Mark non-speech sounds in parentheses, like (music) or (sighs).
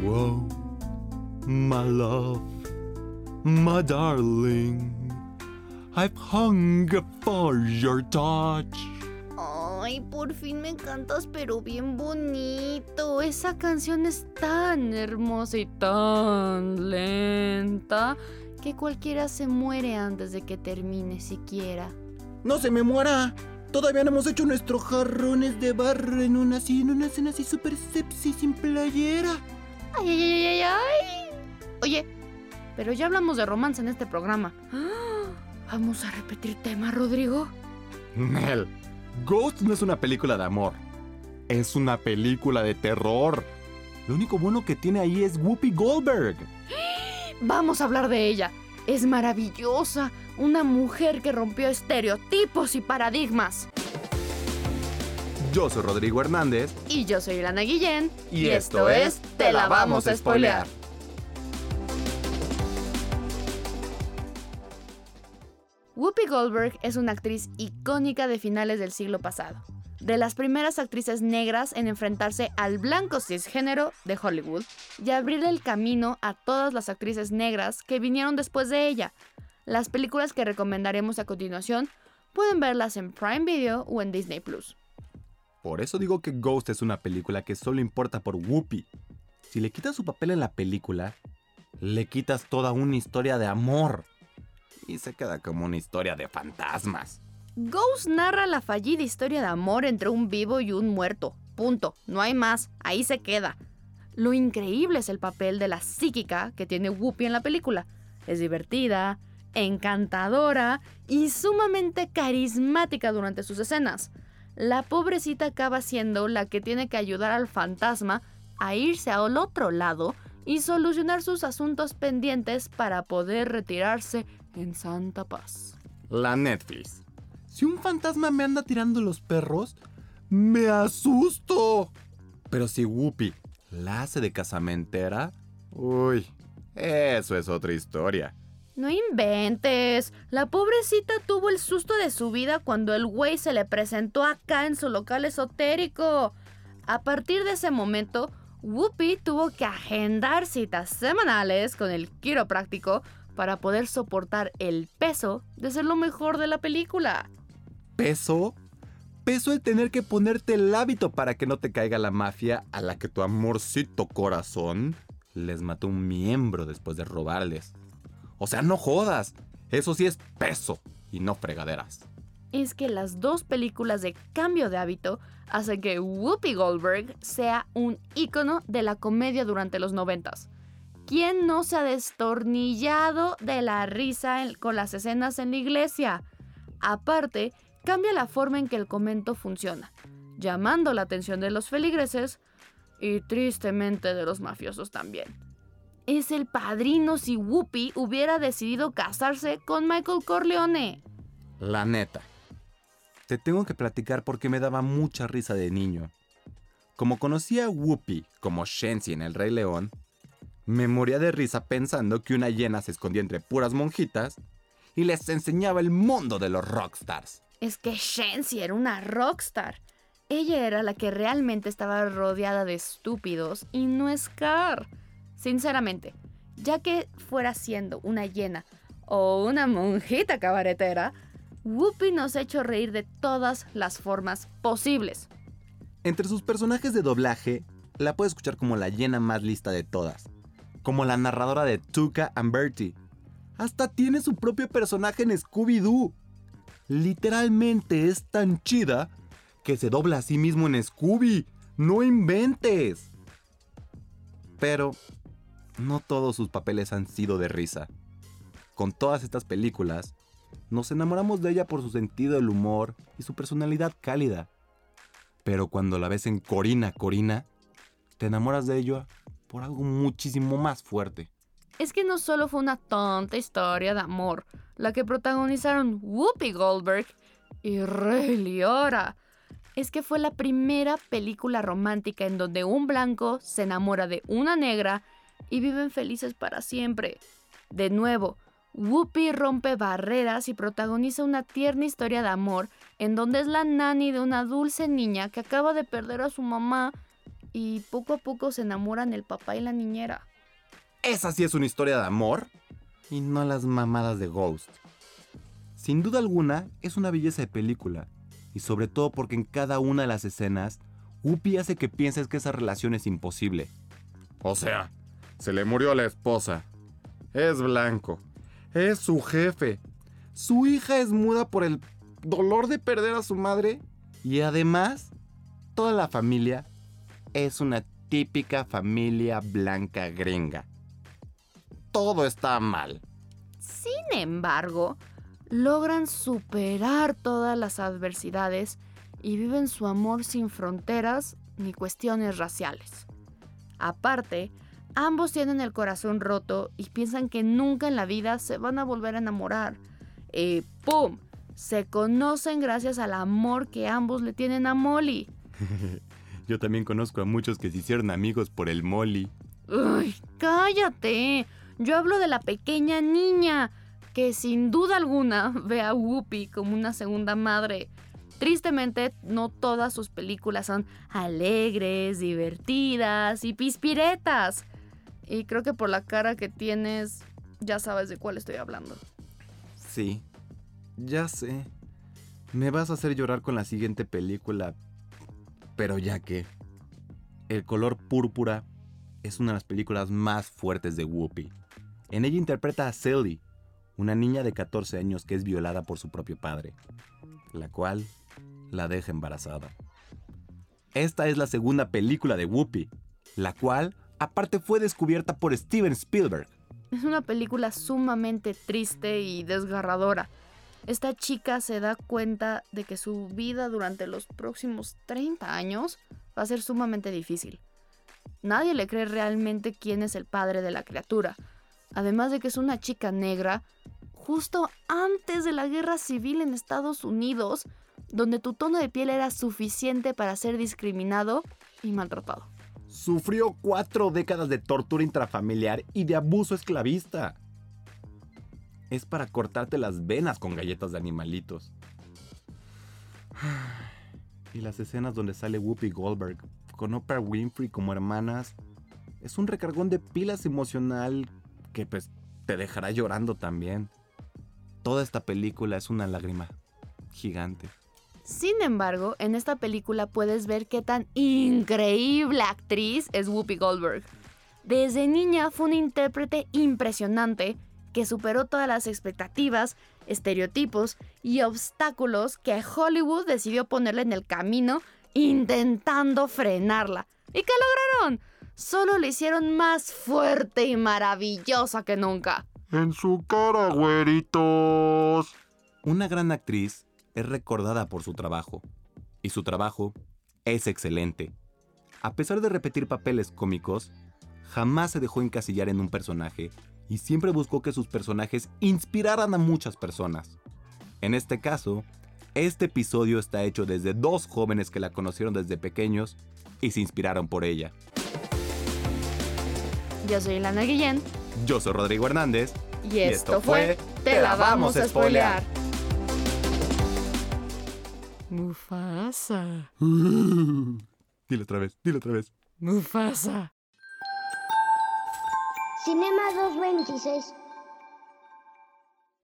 Whoa, my love, my darling, I've hungered for your touch. Ay, por fin me cantas, pero bien bonito. Esa canción es tan hermosa y tan lenta que cualquiera se muere antes de que termine siquiera. No se me muera. Todavía no hemos hecho nuestros jarrones de barro en una así, en una escena así súper sepsi sin playera. Ay, ay, ay, ay, ay. Oye, pero ya hablamos de romance en este programa. (gasps) ¿Vamos a repetir tema, Rodrigo? Nel, Ghost no es una película de amor. Es una película de terror. Lo único bueno que tiene ahí es Whoopi Goldberg. (gasps) Vamos a hablar de ella. Es maravillosa, una mujer que rompió estereotipos y paradigmas. Yo soy Rodrigo Hernández. Y yo soy Ilana Guillén. Y, esto es Te la vamos a spoilear. Whoopi Goldberg es una actriz icónica de finales del siglo pasado. De las primeras actrices negras en enfrentarse al blanco cisgénero de Hollywood y abrirle el camino a todas las actrices negras que vinieron después de ella. Las películas que recomendaremos a continuación pueden verlas en Prime Video o en Disney Plus. Por eso digo que Ghost es una película que solo importa por Whoopi. Si le quitas su papel en la película, le quitas toda una historia de amor. Y se queda como una historia de fantasmas. Ghost narra la fallida historia de amor entre un vivo y un muerto. Punto. No hay más. Ahí se queda. Lo increíble es el papel de la psíquica que tiene Whoopi en la película. Es divertida, encantadora y sumamente carismática durante sus escenas. La pobrecita acaba siendo la que tiene que ayudar al fantasma a irse al otro lado y solucionar sus asuntos pendientes para poder retirarse en santa paz. La Netflix. Si un fantasma me anda tirando los perros, me asusto. Pero si Whoopi la hace de casamentera, uy, eso es otra historia. No inventes. La pobrecita tuvo el susto de su vida cuando el güey se le presentó acá en su local esotérico. A partir de ese momento, Whoopi tuvo que agendar citas semanales con el quiropráctico para poder soportar el peso de ser lo mejor de la película. ¿Peso? Peso el tener que ponerte el hábito para que no te caiga la mafia a la que tu amorcito corazón les mató un miembro después de robarles. O sea, no jodas. Eso sí es peso y no fregaderas. Es que las dos películas de cambio de hábito hacen que Whoopi Goldberg sea un ícono de la comedia durante los noventas. ¿Quién no se ha destornillado de la risa con las escenas en la iglesia? Aparte, cambia la forma en que el comento funciona, llamando la atención de los feligreses y tristemente de los mafiosos también. Es el padrino si Whoopi hubiera decidido casarse con Michael Corleone. La neta. Te tengo que platicar porque me daba mucha risa de niño. Como conocía a Whoopi como Shensi en El Rey León, me moría de risa pensando que una hiena se escondía entre puras monjitas y les enseñaba el mundo de los rockstars. Es que Shensi era una rockstar. Ella era la que realmente estaba rodeada de estúpidos y no Scar. Sinceramente, ya que fuera siendo una hiena o una monjita cabaretera, Whoopi nos ha hecho reír de todas las formas posibles. Entre sus personajes de doblaje, la puedes escuchar como la hiena más lista de todas, como la narradora de Tuca and Bertie. Hasta tiene su propio personaje en Scooby-Doo. Literalmente es tan chida que se dobla a sí mismo en Scooby. No inventes. Pero no todos sus papeles han sido de risa. Con todas estas películas, nos enamoramos de ella por su sentido del humor y su personalidad cálida. Pero cuando la ves en Corina Corina, te enamoras de ella por algo muchísimo más fuerte. Es que no solo fue una tonta historia de amor, la que protagonizaron Whoopi Goldberg y Ray Liotta. Es que fue la primera película romántica en donde un blanco se enamora de una negra y viven felices para siempre. De nuevo, Whoopi rompe barreras y protagoniza una tierna historia de amor en donde es la nani de una dulce niña que acaba de perder a su mamá y poco a poco se enamoran el papá y la niñera. Esa sí es una historia de amor y no las mamadas de Ghost. Sin duda alguna, es una belleza de película y sobre todo porque en cada una de las escenas, Whoopi hace que pienses que esa relación es imposible. O sea, se le murió la esposa. Es blanco. Es su jefe. Su hija es muda por el dolor de perder a su madre. Y además, toda la familia es una típica familia blanca gringa. Todo está mal. Sin embargo, logran superar todas las adversidades y viven su amor sin fronteras ni cuestiones raciales. Aparte, ambos tienen el corazón roto y piensan que nunca en la vida se van a volver a enamorar. Y ¡pum! Se conocen gracias al amor que ambos le tienen a Molly. (laughs) Yo también conozco a muchos que se hicieron amigos por el Molly. ¡Uy! ¡Cállate! Yo hablo de la pequeña niña, que sin duda alguna (laughs) ve a Whoopi como una segunda madre. Tristemente, no todas sus películas son alegres, divertidas y pispiretas. Y creo que por la cara que tienes, ya sabes de cuál estoy hablando. Sí, ya sé. Me vas a hacer llorar con la siguiente película. Pero ya que... El color púrpura es una de las películas más fuertes de Whoopi. En ella interpreta a Sally, una niña de 14 años que es violada por su propio padre, la cual la deja embarazada. Esta es la segunda película de Whoopi, la cual aparte fue descubierta por Steven Spielberg. Es una película sumamente triste y desgarradora. Esta chica se da cuenta de que su vida durante los próximos 30 años va a ser sumamente difícil. Nadie le cree realmente quién es el padre de la criatura. Además de que es una chica negra, justo antes de la guerra civil en Estados Unidos, donde tu tono de piel era suficiente para ser discriminado y maltratado. Sufrió cuatro décadas de tortura intrafamiliar y de abuso esclavista. Es para cortarte las venas con galletas de animalitos. (sighs) Y las escenas donde sale Whoopi Goldberg con Oprah Winfrey como hermanas es un recargón de pilas emocional que pues te dejará llorando también. Toda esta película es una lágrima gigante. Sin embargo, en esta película puedes ver qué tan increíble actriz es Whoopi Goldberg. Desde niña fue una intérprete impresionante que superó todas las expectativas, estereotipos y obstáculos que Hollywood decidió ponerle en el camino intentando frenarla. ¿Y qué lograron? Solo le hicieron más fuerte y maravillosa que nunca. En su cara, güeritos. Una gran actriz es recordada por su trabajo. Y su trabajo es excelente. A pesar de repetir papeles cómicos, jamás se dejó encasillar en un personaje y siempre buscó que sus personajes inspiraran a muchas personas. En este caso, este episodio está hecho desde dos jóvenes que la conocieron desde pequeños y se inspiraron por ella. Yo soy Lana Guillén. Yo soy Rodrigo Hernández. Y esto, fue Te la vamos a spoilear. Mufasa. (laughs) dilo otra vez, dilo otra vez. Mufasa. Cinema 226